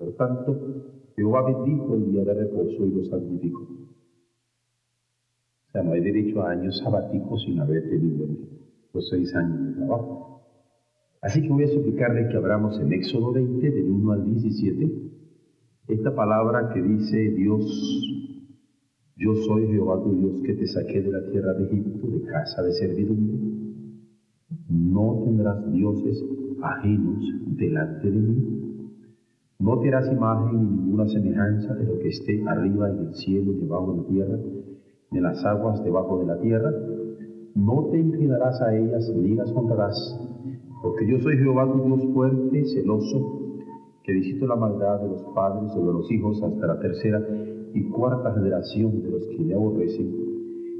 Por tanto, Jehová bendijo el día de reposo y lo santificó. O sea, no hay derecho a años sabáticos sin haber tenido los seis años de trabajo. Así que voy a suplicarle que abramos en Éxodo 20, del 1 al 17, esta palabra que dice Dios, yo soy Jehová tu Dios que te saqué de la tierra de Egipto, de casa de servidumbre. No tendrás dioses ajenos delante de mí. No te harás imagen ni ninguna semejanza de lo que esté arriba en el cielo y debajo de la tierra de las aguas debajo de la tierra, no te inclinarás a ellas ni las honrarás, porque yo soy Jehová tu Dios fuerte, celoso, que visito la maldad de los padres sobre los hijos hasta la tercera y cuarta generación de los que me aborrecen,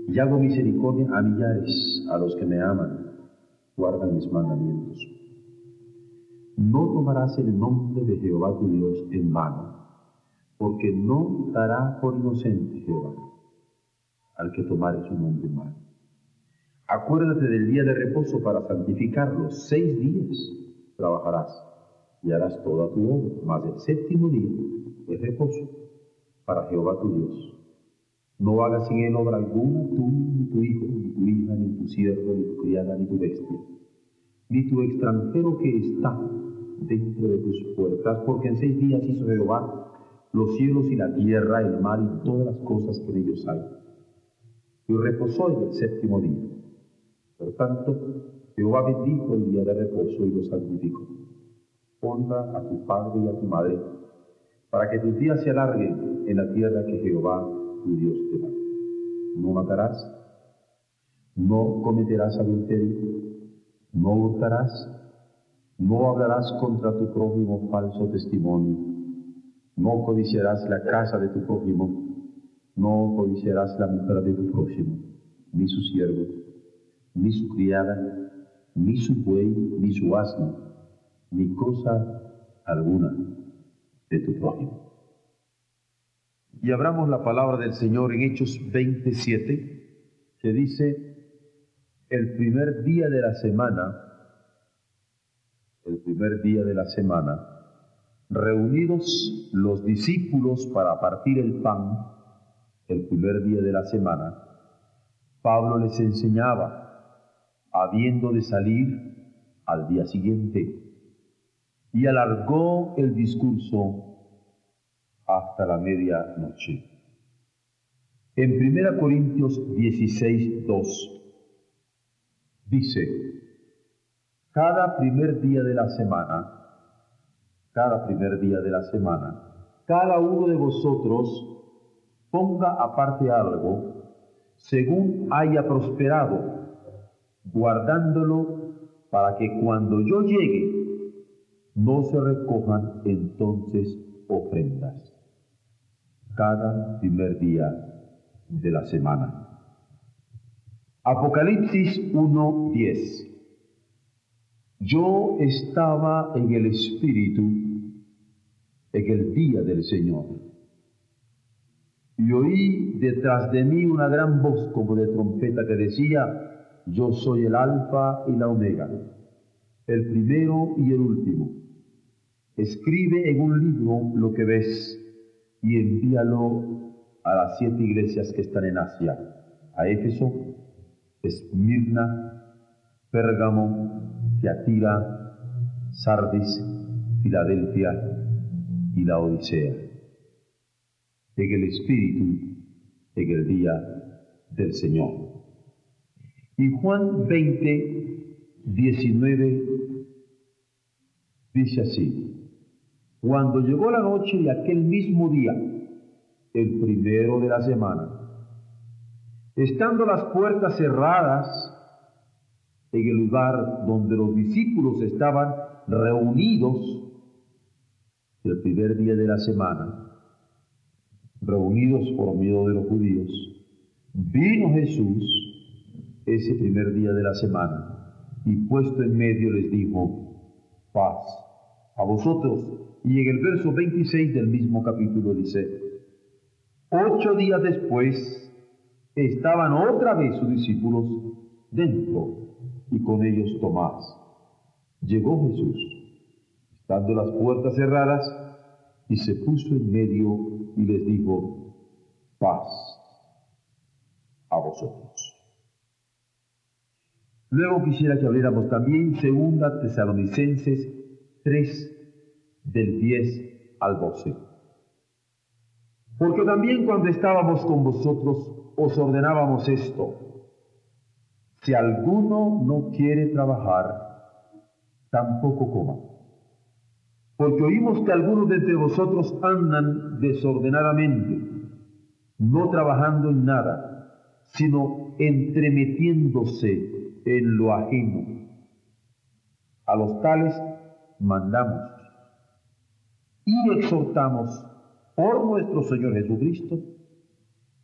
y hago misericordia a millares, a los que me aman, guardan mis mandamientos. No tomarás el nombre de Jehová tu Dios en vano, porque no dará por inocente Jehová al que tomare su nombre mal. Acuérdate del día de reposo para santificarlo. Seis días trabajarás y harás toda tu obra, mas el séptimo día es reposo para Jehová tu Dios. No hagas sin él obra alguna, tú, ni tu hijo, ni tu hija, ni tu siervo, ni tu criada, ni tu bestia, ni tu extranjero que está dentro de tus puertas, porque en seis días hizo Jehová los cielos y la tierra, el mar y todas las cosas que en ellos hay y reposó en el séptimo día. Por tanto, Jehová bendijo el día de reposo y lo santificó. Honra a tu padre y a tu madre, para que tus días se alarguen en la tierra que Jehová tu Dios te da. No matarás, no cometerás adulterio, no hurtarás, no hablarás contra tu prójimo falso testimonio, no codiciarás la casa de tu prójimo, no codiciarás la mujer de tu próximo, ni su siervo, ni su criada, ni su buey, ni su asno, ni cosa alguna de tu prójimo. Y abramos la palabra del Señor en Hechos 27, que dice, el primer día de la semana, el primer día de la semana, reunidos los discípulos para partir el pan, el primer día de la semana, Pablo les enseñaba, habiendo de salir al día siguiente, y alargó el discurso hasta la medianoche. En 1 Corintios 16, 2 dice, cada primer día de la semana, cada primer día de la semana, cada uno de vosotros ponga aparte algo según haya prosperado, guardándolo para que cuando yo llegue no se recojan entonces ofrendas. Cada primer día de la semana. Apocalipsis 1:10. Yo estaba en el Espíritu en el día del Señor y oí detrás de mí una gran voz como de trompeta que decía, yo soy el alfa y la omega, el primero y el último. Escribe en un libro lo que ves y envíalo a las siete iglesias que están en Asia, a Éfeso, Esmirna, Pérgamo, Teatira, Sardis, Filadelfia y la Odisea, en el Espíritu, en el día del Señor. Y Juan 20, 19 dice así, cuando llegó la noche de aquel mismo día, el primero de la semana, estando las puertas cerradas en el lugar donde los discípulos estaban reunidos, el primer día de la semana, reunidos por miedo de los judíos, vino Jesús ese primer día de la semana y puesto en medio les dijo, paz a vosotros. Y en el verso 26 del mismo capítulo dice, ocho días después estaban otra vez sus discípulos dentro y con ellos Tomás. Llegó Jesús, estando las puertas cerradas, y se puso en medio y les dijo, paz a vosotros. Luego quisiera que abriéramos también segunda Tesalonicenses 3 del 10 al 12. Porque también cuando estábamos con vosotros os ordenábamos esto. Si alguno no quiere trabajar, tampoco coma. Porque oímos que algunos de entre vosotros andan desordenadamente, no trabajando en nada, sino entremetiéndose en lo ajeno. A los tales mandamos y exhortamos por nuestro Señor Jesucristo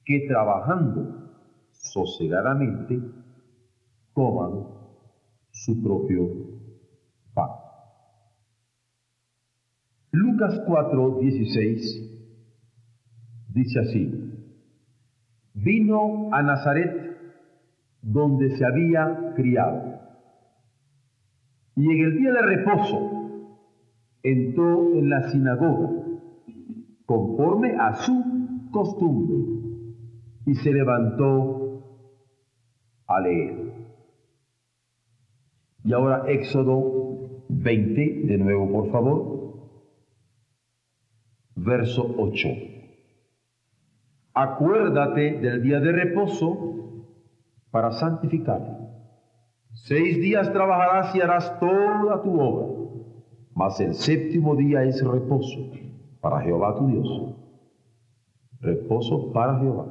que trabajando sosegadamente coman su propio pan. Lucas 4, 16 dice así, vino a Nazaret donde se había criado y en el día de reposo entró en la sinagoga conforme a su costumbre y se levantó a leer. Y ahora Éxodo 20, de nuevo por favor, verso 8. Acuérdate del día de reposo para santificarlo. Seis días trabajarás y harás toda tu obra mas el séptimo día es reposo para Jehová tu Dios. Reposo para Jehová.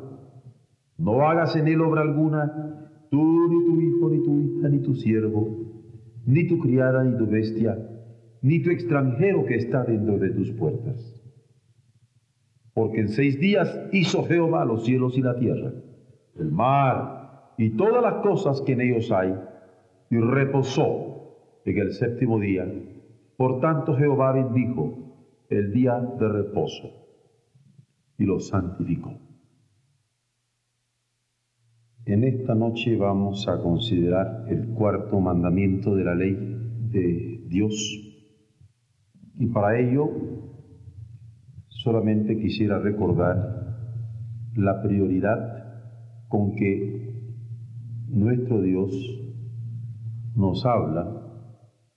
No hagas en él obra alguna, tú, ni tu hijo, ni tu hija, ni tu siervo, ni tu criada, ni tu bestia, ni tu extranjero que está dentro de tus puertas. Porque en seis días hizo Jehová los cielos y la tierra, el mar y todas las cosas que en ellos hay, y reposó en el séptimo día por tanto Jehová bendijo el día de reposo y lo santificó. En esta noche vamos a considerar el cuarto mandamiento de la ley de Dios. Y para ello solamente quisiera recordar la prioridad con que nuestro Dios nos habla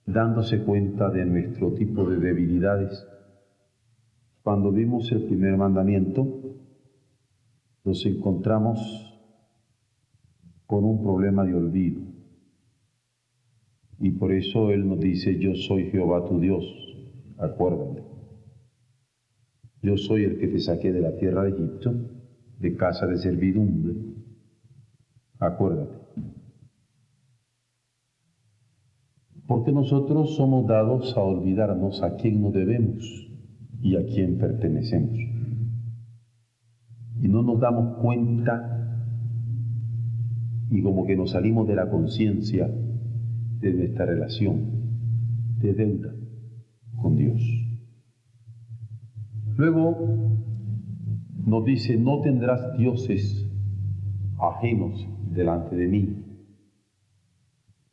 dándose cuenta de nuestro tipo de debilidades. Cuando vimos el primer mandamiento, nos encontramos con un problema de olvido. Y por eso Él nos dice, yo soy Jehová tu Dios, acuérdate. Yo soy el que te saqué de la tierra de Egipto, de casa de servidumbre. Acuérdate. porque nosotros somos dados a olvidarnos a quién nos debemos y a quién pertenecemos. Y no nos damos cuenta y como que nos salimos de la conciencia de nuestra relación de deuda con Dios. Luego nos dice, no tendrás dioses ajenos delante de mí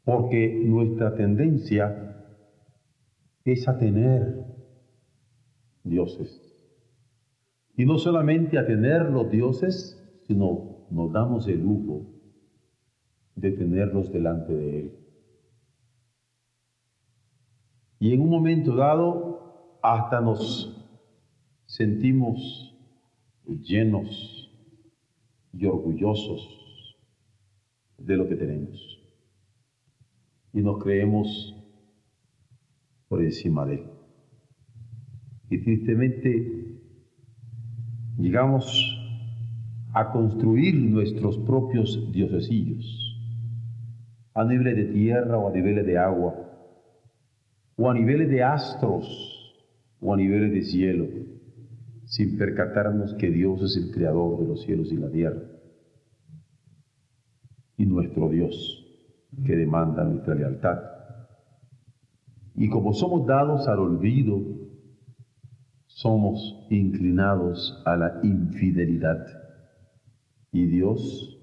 porque nuestra tendencia es a tener dioses. Y no solamente a tener los dioses, sino nos damos el lujo de tenerlos delante de Él. Y en un momento dado hasta nos sentimos llenos y orgullosos de lo que tenemos. Y nos creemos por encima de él. Y tristemente llegamos a construir nuestros propios diosesillos, a niveles de tierra o a niveles de agua, o a niveles de astros, o a niveles de cielo, sin percatarnos que Dios es el creador de los cielos y la tierra, y nuestro Dios que demanda nuestra lealtad. Y como somos dados al olvido, somos inclinados a la infidelidad. Y Dios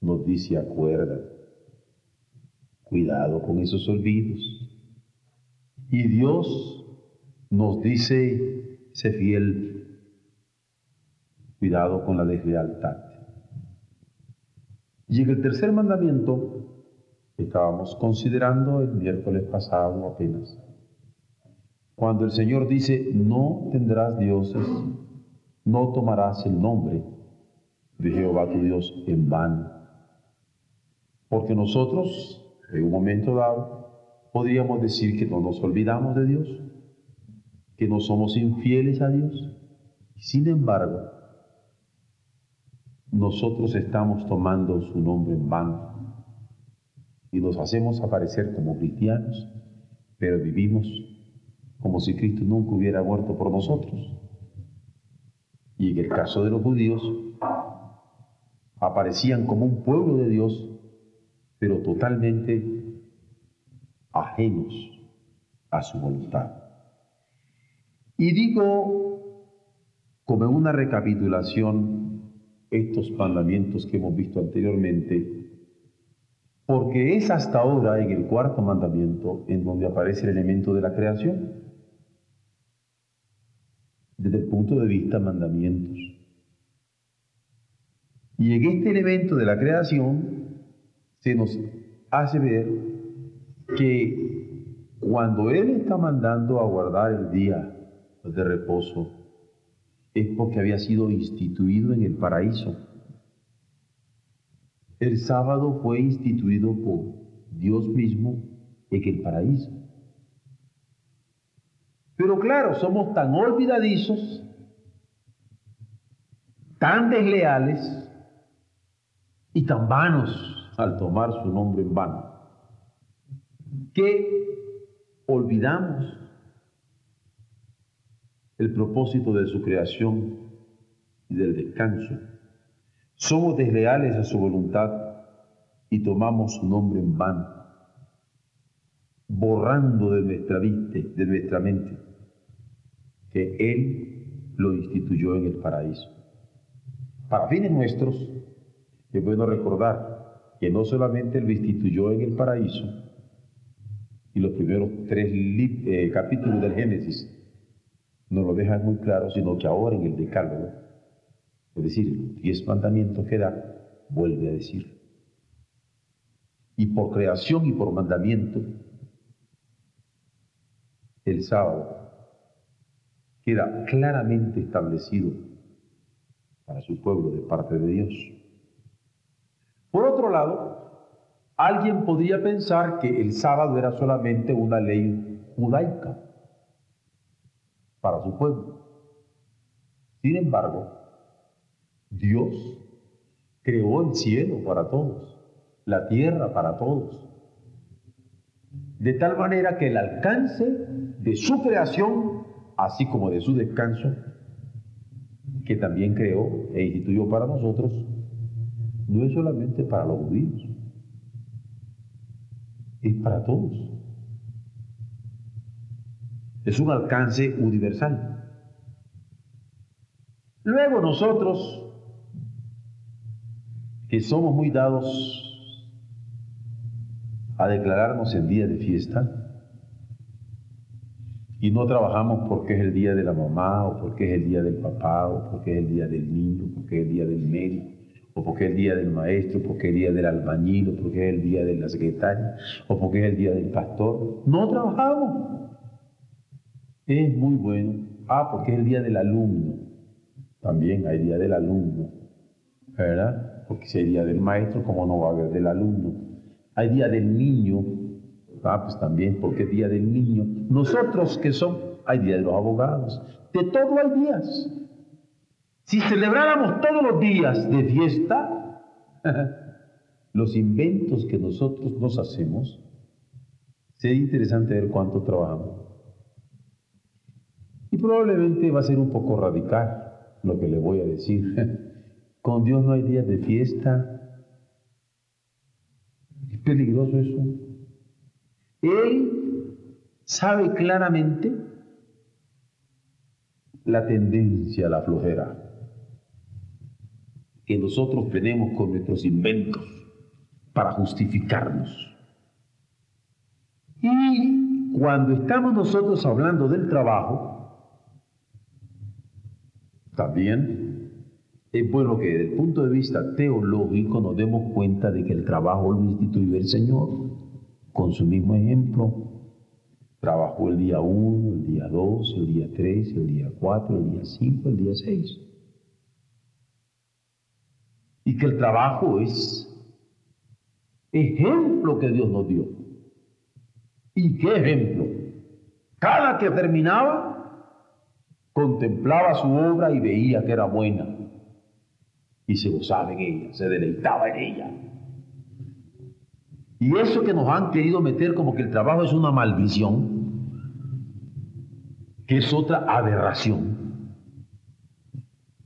nos dice, acuerda, cuidado con esos olvidos. Y Dios nos dice, sé fiel, cuidado con la deslealtad. Y en el tercer mandamiento, estábamos considerando el miércoles pasado apenas, cuando el Señor dice, no tendrás dioses, no tomarás el nombre de Jehová tu Dios en vano. Porque nosotros, en un momento dado, podríamos decir que no nos olvidamos de Dios, que no somos infieles a Dios. Sin embargo, nosotros estamos tomando su nombre en vano y nos hacemos aparecer como cristianos, pero vivimos como si Cristo nunca hubiera muerto por nosotros. Y en el caso de los judíos, aparecían como un pueblo de Dios, pero totalmente ajenos a su voluntad. Y digo, como una recapitulación, estos mandamientos que hemos visto anteriormente, porque es hasta ahora en el cuarto mandamiento en donde aparece el elemento de la creación, desde el punto de vista mandamientos. Y en este elemento de la creación se nos hace ver que cuando Él está mandando a guardar el día de reposo, es porque había sido instituido en el paraíso. El sábado fue instituido por Dios mismo en el paraíso. Pero claro, somos tan olvidadizos, tan desleales, y tan vanos al tomar su nombre en vano, que olvidamos el propósito de su creación y del descanso. Somos desleales a su voluntad y tomamos su nombre en vano, borrando de nuestra, vista, de nuestra mente que Él lo instituyó en el paraíso. Para fines nuestros, es bueno recordar que no solamente lo instituyó en el paraíso, y los primeros tres eh, capítulos del Génesis nos lo dejan muy claro, sino que ahora en el Decálogo, es decir, los diez mandamientos que da, vuelve a decir. Y por creación y por mandamiento, el sábado queda claramente establecido para su pueblo de parte de Dios. Por otro lado, alguien podría pensar que el sábado era solamente una ley judaica para su pueblo. Sin embargo, Dios creó el cielo para todos, la tierra para todos. De tal manera que el alcance de su creación, así como de su descanso, que también creó e instituyó para nosotros, no es solamente para los judíos, es para todos. Es un alcance universal. Luego nosotros, que somos muy dados a declararnos en día de fiesta, y no trabajamos porque es el día de la mamá, o porque es el día del papá, o porque es el día del niño, porque es el día del médico, o porque es el día del maestro, porque es el día del albañil, o porque es el día de la secretaria, o porque es el día del pastor. No trabajamos. Es muy bueno. Ah, porque es el día del alumno. También hay día del alumno. ¿Verdad? Porque si hay día del maestro, ¿cómo no va a haber del alumno? Hay día del niño. Ah, pues también, porque es día del niño. Nosotros que son, hay día de los abogados. De todo hay días. Si celebráramos todos los días de fiesta, los inventos que nosotros nos hacemos, sería interesante ver cuánto trabajamos. Y probablemente va a ser un poco radical lo que le voy a decir. Con Dios no hay días de fiesta. Es peligroso eso. Él sabe claramente la tendencia a la flojera que nosotros tenemos con nuestros inventos para justificarnos. Y cuando estamos nosotros hablando del trabajo, también es bueno que desde el punto de vista teológico nos demos cuenta de que el trabajo lo instituyó el Señor con su mismo ejemplo. Trabajó el día 1, el día 2, el día 3, el día 4, el día 5, el día 6. Y que el trabajo es ejemplo que Dios nos dio. ¿Y qué ejemplo? Cada que terminaba, contemplaba su obra y veía que era buena y se gozaba en ella, se deleitaba en ella. Y eso que nos han querido meter como que el trabajo es una maldición, que es otra aberración,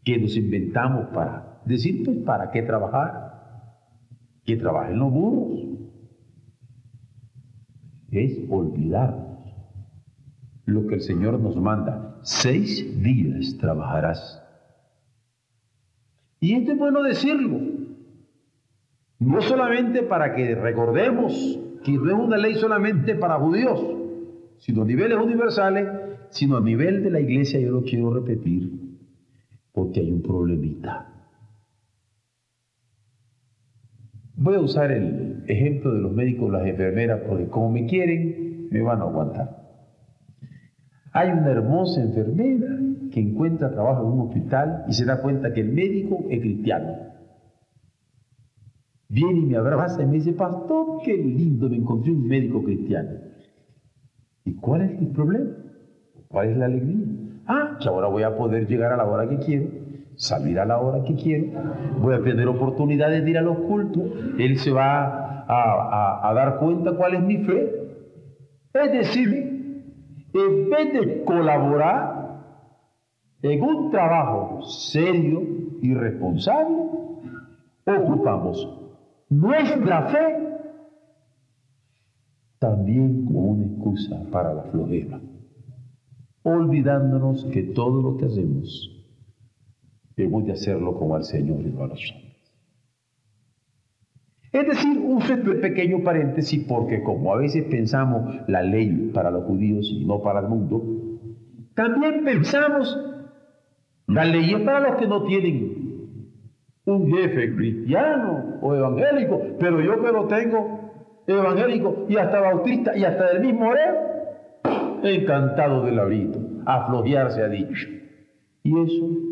que nos inventamos para decir, pues, ¿para qué trabajar? Que trabajen los burros. Es olvidar lo que el Señor nos manda. Seis días trabajarás. Y esto es bueno decirlo. No solamente para que recordemos que no es una ley solamente para judíos, sino a niveles universales, sino a nivel de la iglesia, yo lo quiero repetir, porque hay un problemita. Voy a usar el ejemplo de los médicos, las enfermeras, porque como me quieren, me van a aguantar. Hay una hermosa enfermera que encuentra trabajo en un hospital y se da cuenta que el médico es cristiano. Viene y me abraza y me dice, pastor, qué lindo, me encontré un médico cristiano. ¿Y cuál es el problema? ¿Cuál es la alegría? Ah, que ahora voy a poder llegar a la hora que quiero, salir a la hora que quiero, voy a tener oportunidades de ir a los cultos, él se va a, a dar cuenta cuál es mi fe. Es decir, en vez de colaborar en un trabajo serio y responsable, ocupamos nuestra fe también como una excusa para la flojera, olvidándonos que todo lo que hacemos debemos de hacerlo como al Señor y no a los hombres. Es decir, un pequeño paréntesis porque como a veces pensamos la ley para los judíos y no para el mundo, también pensamos la ley para los que no tienen un jefe cristiano o evangélico, pero yo que lo tengo evangélico y hasta bautista y hasta del mismo he encantado del labrito, a se ha dicho. Y eso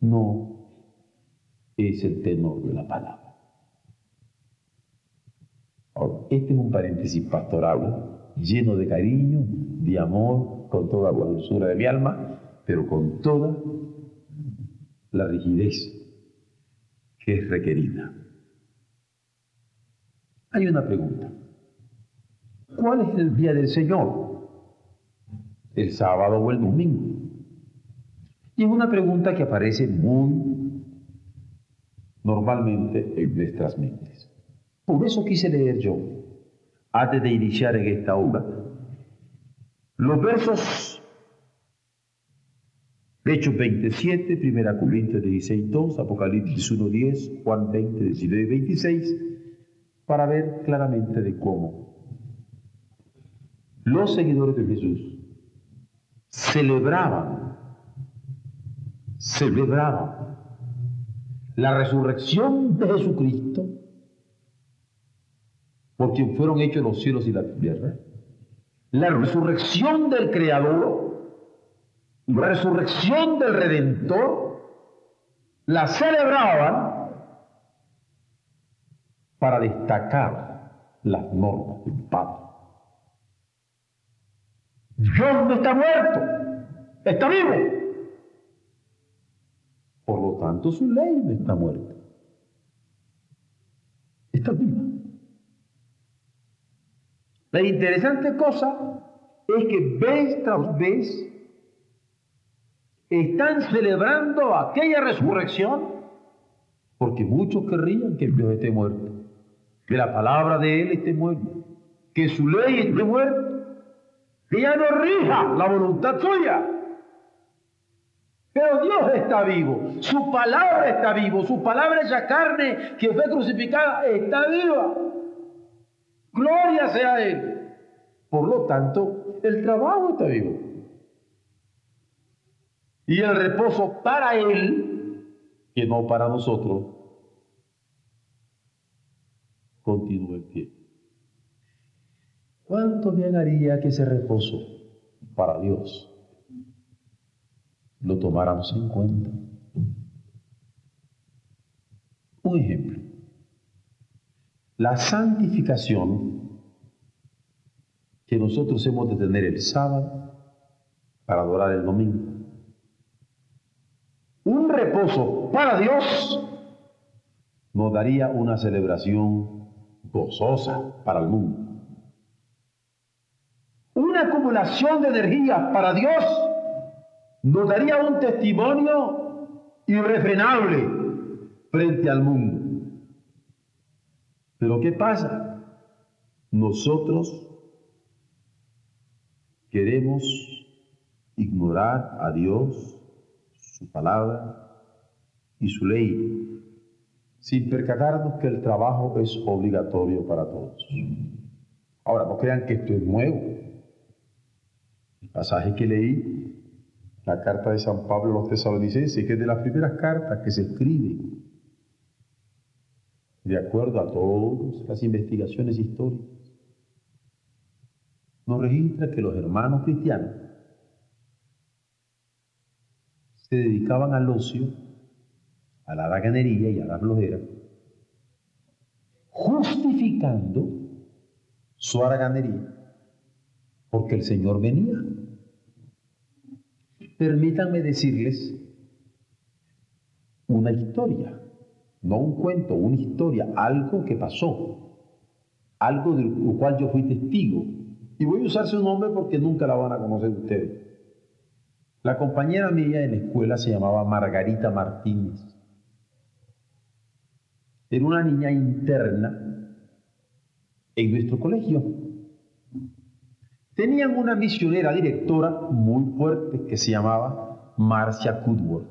no es el tenor de la palabra este es un paréntesis pastoral lleno de cariño, de amor, con toda la dulzura de mi alma, pero con toda la rigidez que es requerida. Hay una pregunta. ¿Cuál es el día del Señor? ¿El sábado o el domingo? Y es una pregunta que aparece muy normalmente en nuestras mentes. Por eso quise leer yo, antes de iniciar en esta obra, los versos de Hechos 27, 1 Corintios 16, 2, Apocalipsis 1, 10, Juan 20, 19 y 26, para ver claramente de cómo los seguidores de Jesús celebraban, celebraban la resurrección de Jesucristo porque fueron hechos los cielos y la tierra, la resurrección del Creador resurrección del Redentor, la celebraban para destacar las normas del Padre. Dios no está muerto, está vivo. Tanto, su ley no está muerta. Está viva. La interesante cosa es que vez tras vez están celebrando aquella resurrección porque muchos querrían que Dios esté muerto, que la palabra de Él esté muerta, que su ley esté muerta que ya no rija la voluntad suya. Pero Dios está vivo, su palabra está vivo, su palabra esa carne que fue crucificada está viva. Gloria sea Él. Por lo tanto, el trabajo está vivo. Y el reposo para Él, que no para nosotros, continúa el pie. ¿Cuánto bien haría que ese reposo para Dios lo tomáramos en cuenta? Un ejemplo. La santificación que nosotros hemos de tener el sábado para adorar el domingo. Un reposo para Dios nos daría una celebración gozosa para el mundo acumulación de energía para Dios nos daría un testimonio irrefrenable frente al mundo. Pero ¿qué pasa? Nosotros queremos ignorar a Dios, su palabra y su ley, sin percatarnos que el trabajo es obligatorio para todos. Ahora, no crean que esto es nuevo. El pasaje que leí, la carta de San Pablo a los tesalonicenses, que es de las primeras cartas que se escriben, de acuerdo a todas las investigaciones históricas, nos registra que los hermanos cristianos se dedicaban al ocio, a la vaganería y a la flojera, justificando su araganería porque el Señor venía. Permítanme decirles una historia, no un cuento, una historia, algo que pasó, algo de lo cual yo fui testigo. Y voy a usar su nombre porque nunca la van a conocer ustedes. La compañera mía en la escuela se llamaba Margarita Martínez. Era una niña interna en nuestro colegio. Tenían una misionera directora muy fuerte que se llamaba Marcia Cudworth.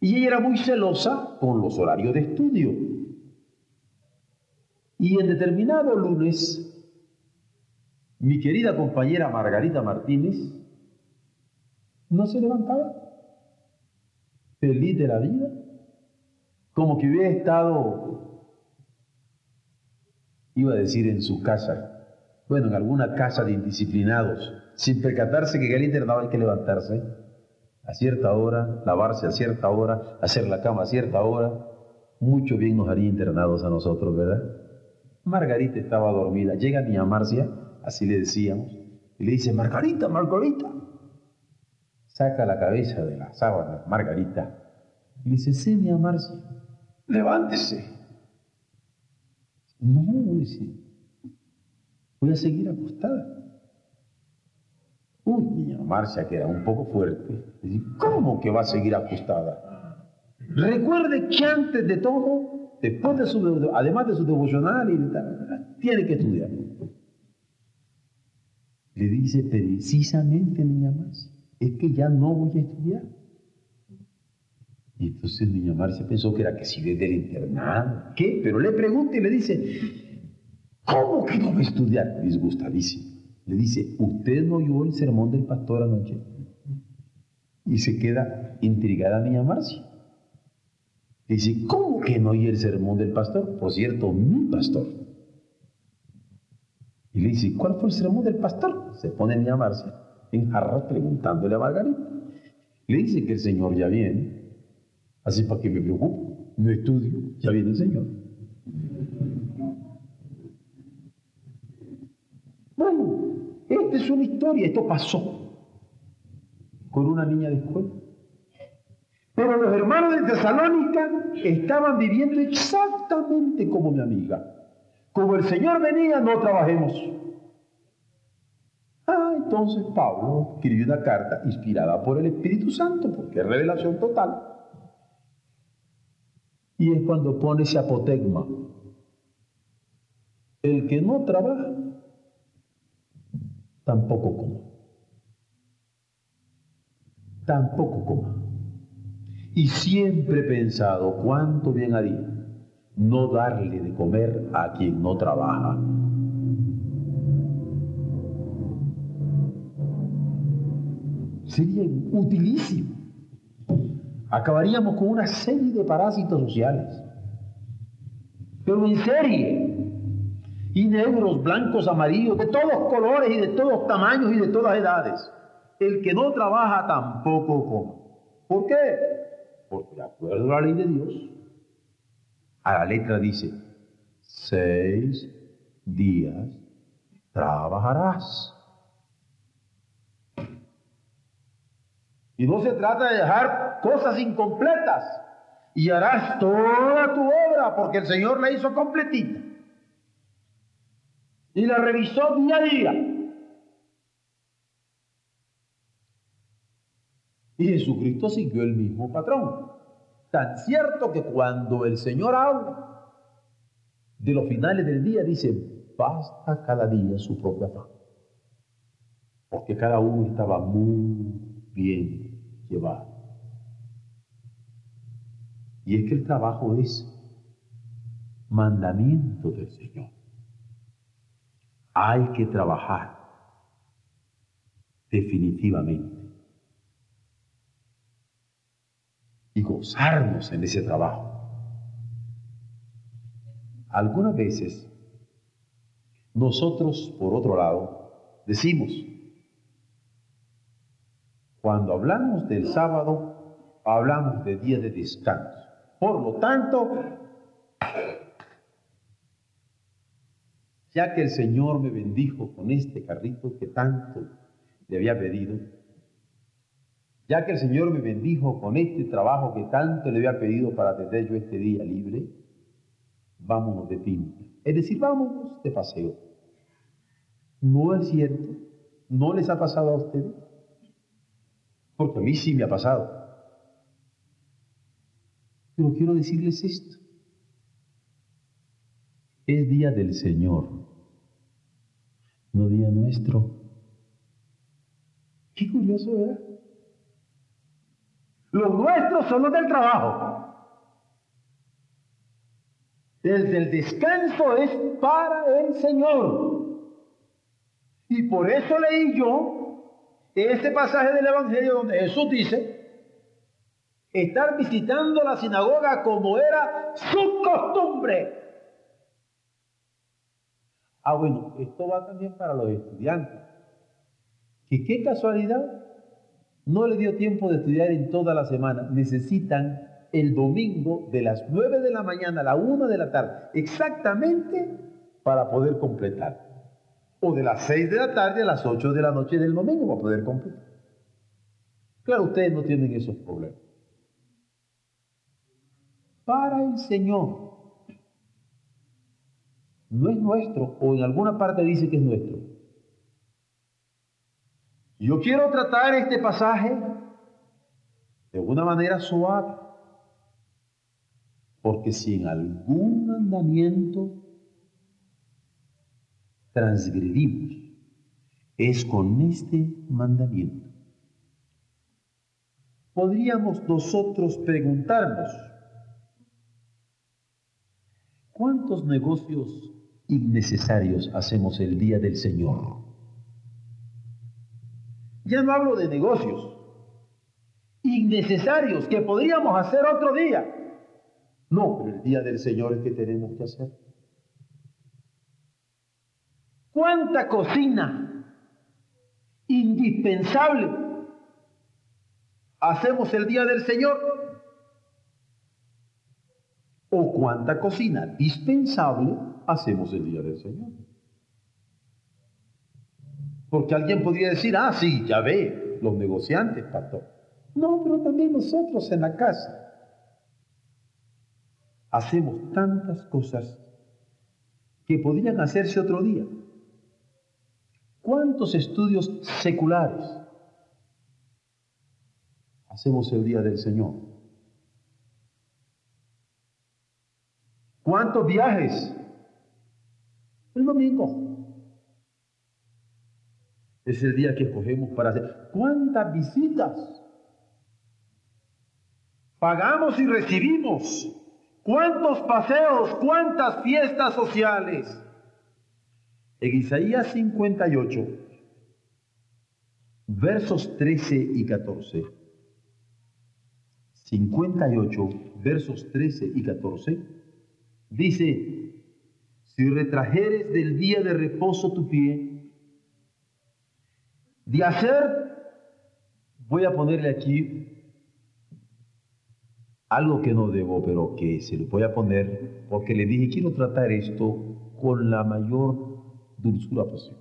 Y ella era muy celosa con los horarios de estudio. Y en determinado lunes, mi querida compañera Margarita Martínez no se levantaba, feliz de la vida, como que hubiera estado, iba a decir, en su casa, bueno, en alguna casa de indisciplinados, sin percatarse que en el internado hay que levantarse a cierta hora, lavarse a cierta hora, hacer la cama a cierta hora, mucho bien nos haría internados a nosotros, ¿verdad? Margarita estaba dormida, llega niña Marcia, así le decíamos, y le dice, Margarita, Margarita. Saca la cabeza de la sábana, Margarita, y dice, sí, niña Marcia, levántese. No, dice, voy a seguir acostada. Uy, niña Marcia, que era un poco fuerte, ¿cómo que va a seguir acostada? Recuerde que antes de todo, después de su, además de su devocional, y tiene que estudiar. Le dice precisamente, niña Marcia, es que ya no voy a estudiar. Y entonces niña Marcia pensó que era que si desde el internado, ¿qué? Pero le pregunta y le dice, ¿Cómo que no va a estudiar? Disgustadísimo. Le dice, ¿usted no oyó el sermón del pastor anoche? Y se queda intrigada niña Marcia. Dice, ¿cómo que no oye el sermón del pastor? Por cierto, mi pastor. Y le dice, ¿cuál fue el sermón del pastor? Se pone niña Marcia. en jarras preguntándole a Margarita. Le dice que el Señor ya viene. Así para que me preocupo, no estudio, ya viene el Señor. Bueno, esta es una historia, esto pasó con una niña de escuela. Pero los hermanos de Tesalónica estaban viviendo exactamente como mi amiga. Como el Señor venía, no trabajemos. Ah, entonces Pablo escribió una carta inspirada por el Espíritu Santo, porque es revelación total. Y es cuando pone ese apotegma. El que no trabaja, tampoco coma. Tampoco coma. Y siempre he pensado cuánto bien haría no darle de comer a quien no trabaja. Sería utilísimo. Acabaríamos con una serie de parásitos sociales. Pero en serie. Y negros, blancos, amarillos, de todos colores y de todos tamaños y de todas edades. El que no trabaja tampoco come. ¿Por qué? Porque de acuerdo a la ley de Dios, a la letra dice, seis días trabajarás. Y no se trata de dejar cosas incompletas. Y harás toda tu obra porque el Señor la hizo completita. Y la revisó día a día. Y Jesucristo siguió el mismo patrón. Tan cierto que cuando el Señor habla de los finales del día, dice, basta cada día su propia paz. Porque cada uno estaba muy bien llevar. Y es que el trabajo es mandamiento del Señor. Hay que trabajar definitivamente y gozarnos en ese trabajo. Algunas veces nosotros, por otro lado, decimos, cuando hablamos del sábado, hablamos de día de descanso. Por lo tanto, ya que el Señor me bendijo con este carrito que tanto le había pedido, ya que el Señor me bendijo con este trabajo que tanto le había pedido para tener yo este día libre, vámonos de pinta. Es decir, vámonos de paseo. ¿No es cierto? ¿No les ha pasado a ustedes? porque a mí sí me ha pasado. Pero quiero decirles esto. Es día del Señor, no día nuestro. Qué curioso, ¿verdad? Los nuestros son los del trabajo. El del descanso es para el Señor. Y por eso leí yo este pasaje del Evangelio donde Jesús dice, estar visitando la sinagoga como era su costumbre. Ah, bueno, esto va también para los estudiantes. Qué casualidad, no le dio tiempo de estudiar en toda la semana. Necesitan el domingo de las 9 de la mañana a la 1 de la tarde, exactamente para poder completar o de las 6 de la tarde a las 8 de la noche del domingo para poder completar. Claro, ustedes no tienen esos problemas. Para el Señor. No es nuestro, o en alguna parte dice que es nuestro. Yo quiero tratar este pasaje de una manera suave, porque si en algún mandamiento transgredimos es con este mandamiento. Podríamos nosotros preguntarnos, ¿cuántos negocios innecesarios hacemos el día del Señor? Ya no hablo de negocios innecesarios que podríamos hacer otro día. No, pero el día del Señor es que tenemos que hacer. ¿Cuánta cocina indispensable hacemos el día del Señor? ¿O cuánta cocina dispensable hacemos el día del Señor? Porque alguien podría decir, ah, sí, ya ve, los negociantes, pastor. No, pero también nosotros en la casa hacemos tantas cosas que podrían hacerse otro día. ¿Cuántos estudios seculares hacemos el día del Señor? ¿Cuántos viajes? El domingo. Es el día que escogemos para hacer. ¿Cuántas visitas? Pagamos y recibimos. ¿Cuántos paseos? ¿Cuántas fiestas sociales? En Isaías 58, versos 13 y 14. 58, versos 13 y 14, dice, si retrajeres del día de reposo tu pie, de hacer, voy a ponerle aquí algo que no debo, pero que se lo voy a poner, porque le dije, quiero tratar esto con la mayor dulzura posible.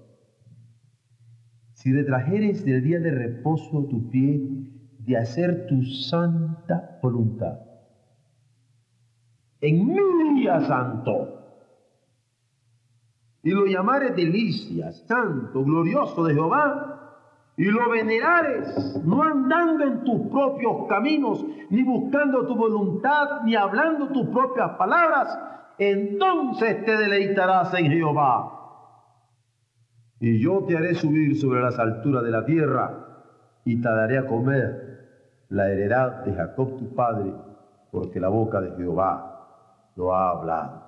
Si retrajeres del día de reposo tu pie de hacer tu santa voluntad, en mi día santo, y lo llamares delicia, santo, glorioso de Jehová, y lo venerares, no andando en tus propios caminos, ni buscando tu voluntad, ni hablando tus propias palabras, entonces te deleitarás en Jehová y yo te haré subir sobre las alturas de la tierra y te daré a comer la heredad de Jacob tu padre, porque la boca de Jehová lo ha hablado.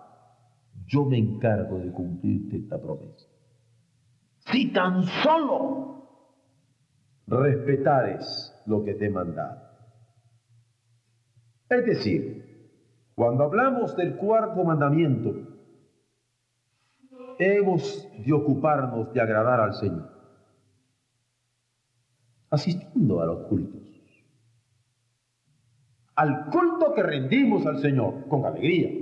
Yo me encargo de cumplirte esta promesa. Si tan solo respetares lo que te he mandado. Es decir, cuando hablamos del cuarto mandamiento, hemos de ocuparnos de agradar al Señor, asistiendo a los cultos, al culto que rendimos al Señor con alegría,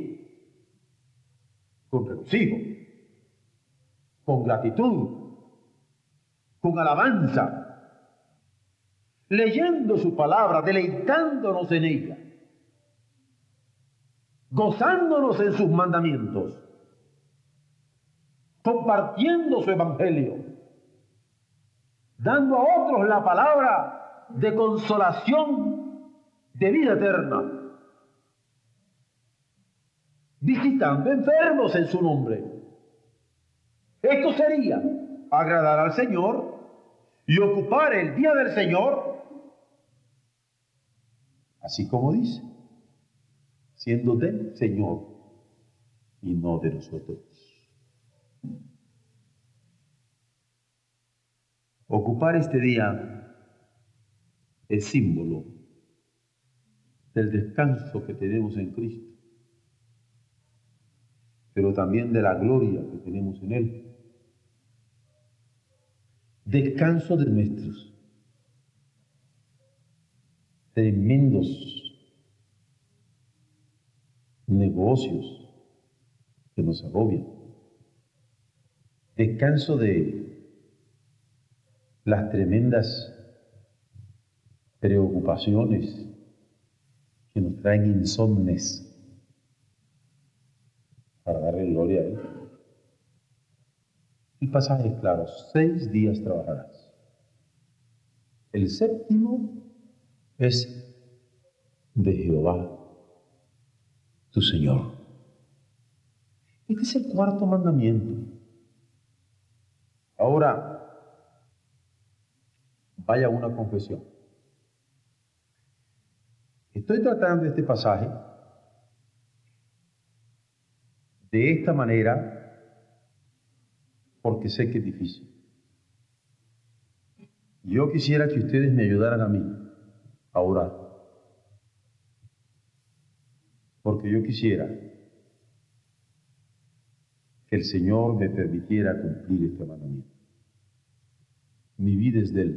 con regocijo, con gratitud, con alabanza, leyendo su palabra, deleitándonos en ella, gozándonos en sus mandamientos compartiendo su evangelio, dando a otros la palabra de consolación de vida eterna, visitando enfermos en su nombre. Esto sería agradar al Señor y ocupar el día del Señor, así como dice, siendo del Señor y no de nosotros. Ocupar este día es símbolo del descanso que tenemos en Cristo, pero también de la gloria que tenemos en Él. Descanso de nuestros tremendos negocios que nos agobian. Descanso de las tremendas preocupaciones que nos traen insomnes para darle gloria a Él. El pasaje es claro, seis días trabajarás. El séptimo es de Jehová, tu Señor. Este es el cuarto mandamiento. Ahora, vaya una confesión. Estoy tratando este pasaje de esta manera porque sé que es difícil. Yo quisiera que ustedes me ayudaran a mí a orar. Porque yo quisiera que el Señor me permitiera cumplir este mandamiento. Mi vida es de Él.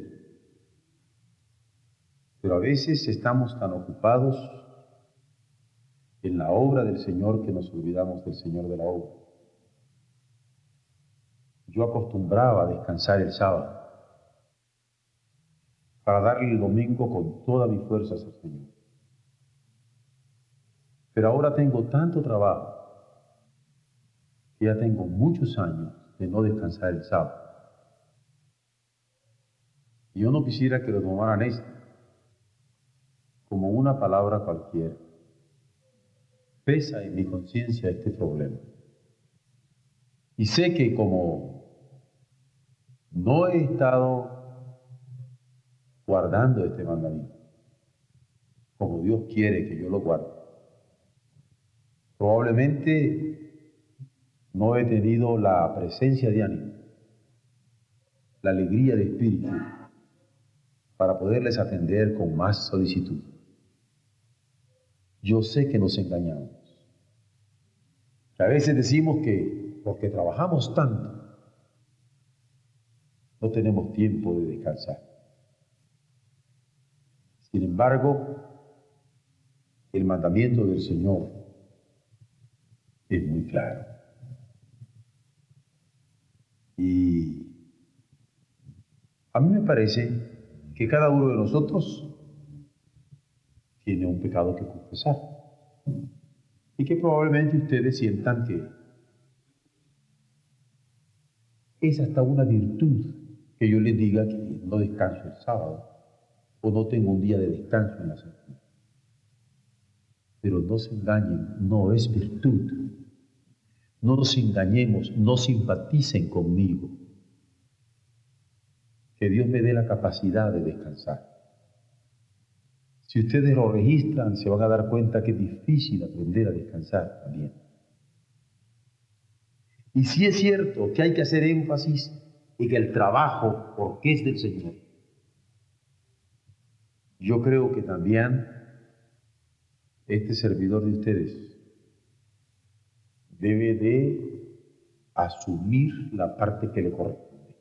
Pero a veces estamos tan ocupados en la obra del Señor que nos olvidamos del Señor de la obra. Yo acostumbraba a descansar el sábado para darle el domingo con todas mis fuerzas al Señor. Pero ahora tengo tanto trabajo que ya tengo muchos años de no descansar el sábado. Y yo no quisiera que lo tomaran esto como una palabra cualquiera. Pesa en mi conciencia este problema. Y sé que como no he estado guardando este mandamiento, como Dios quiere que yo lo guarde, probablemente no he tenido la presencia de ánimo, la alegría de espíritu para poderles atender con más solicitud. Yo sé que nos engañamos. A veces decimos que porque trabajamos tanto, no tenemos tiempo de descansar. Sin embargo, el mandamiento del Señor es muy claro. Y a mí me parece que cada uno de nosotros tiene un pecado que confesar. Y que probablemente ustedes sientan que es hasta una virtud que yo les diga que no descanso el sábado o no tengo un día de descanso en la semana. Pero no se engañen, no es virtud. No nos engañemos, no simpaticen conmigo. Que Dios me dé la capacidad de descansar. Si ustedes lo registran, se van a dar cuenta que es difícil aprender a descansar también. Y si es cierto que hay que hacer énfasis en que el trabajo, porque es del Señor, yo creo que también este servidor de ustedes debe de asumir la parte que le corresponde.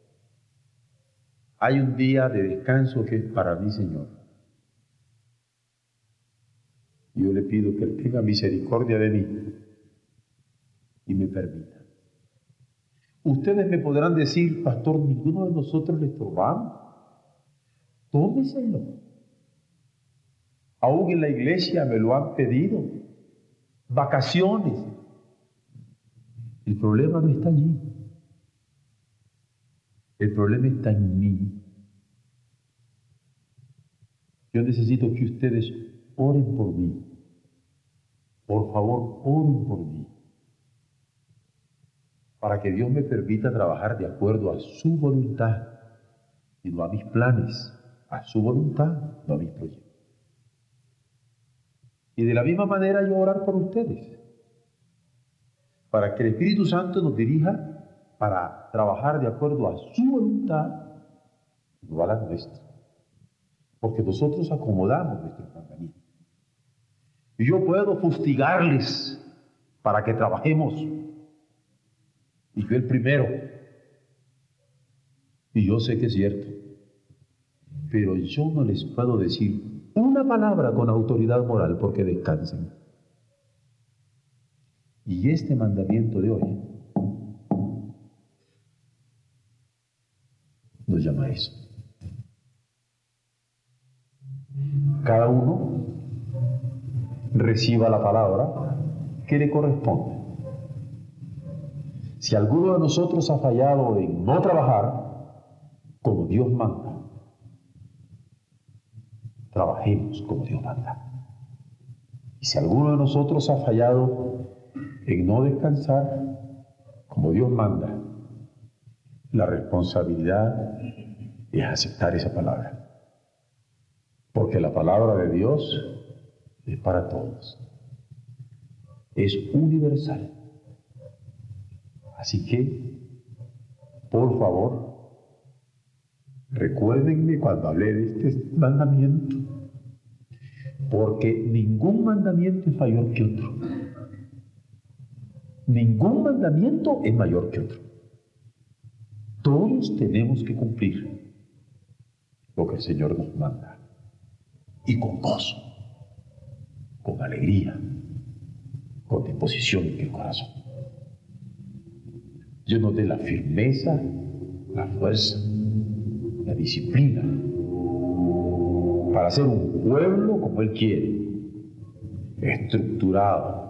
Hay un día de descanso que es para mí, Señor. Yo le pido que Él tenga misericordia de mí y me permita. Ustedes me podrán decir, pastor, ninguno de nosotros le estorbamos. Tómeselo. Aún en la iglesia me lo han pedido. Vacaciones. El problema no está allí. El problema está en mí. Yo necesito que ustedes oren por mí. Por favor, oren por mí. Para que Dios me permita trabajar de acuerdo a su voluntad y no a mis planes, a su voluntad, no a mis proyectos. Y de la misma manera yo orar por ustedes, para que el Espíritu Santo nos dirija para trabajar de acuerdo a su voluntad, no a la nuestra. Porque nosotros acomodamos nuestros mandamientos. Y yo puedo fustigarles para que trabajemos. Y yo el primero. Y yo sé que es cierto. Pero yo no les puedo decir una palabra con autoridad moral porque descansen. Y este mandamiento de hoy nos llama a eso. Cada uno reciba la palabra que le corresponde. Si alguno de nosotros ha fallado en no trabajar como Dios manda, trabajemos como Dios manda. Y si alguno de nosotros ha fallado en no descansar como Dios manda, la responsabilidad es aceptar esa palabra. Porque la palabra de Dios es para todos. Es universal. Así que, por favor, recuérdenme cuando hablé de este mandamiento, porque ningún mandamiento es mayor que otro. Ningún mandamiento es mayor que otro. Todos tenemos que cumplir lo que el Señor nos manda. Y con gozo, con alegría, con disposición en el corazón. Lleno de la firmeza, la fuerza, la disciplina, para ser un pueblo como Él quiere, estructurado,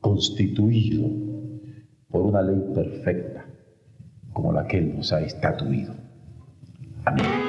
constituido por una ley perfecta como la que Él nos ha estatuido. Amén.